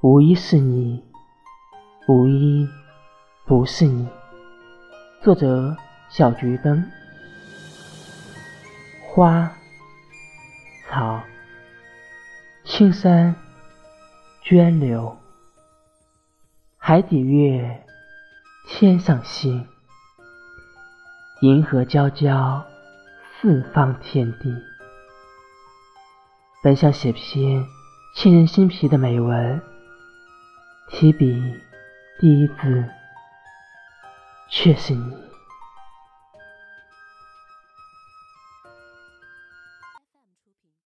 无一是你，无一不是你。作者：小桔灯。花、草、青山、涓流、海底月、天上星，银河交交，四方天地。本想写篇沁人心脾的美文。提笔第一字，却是你。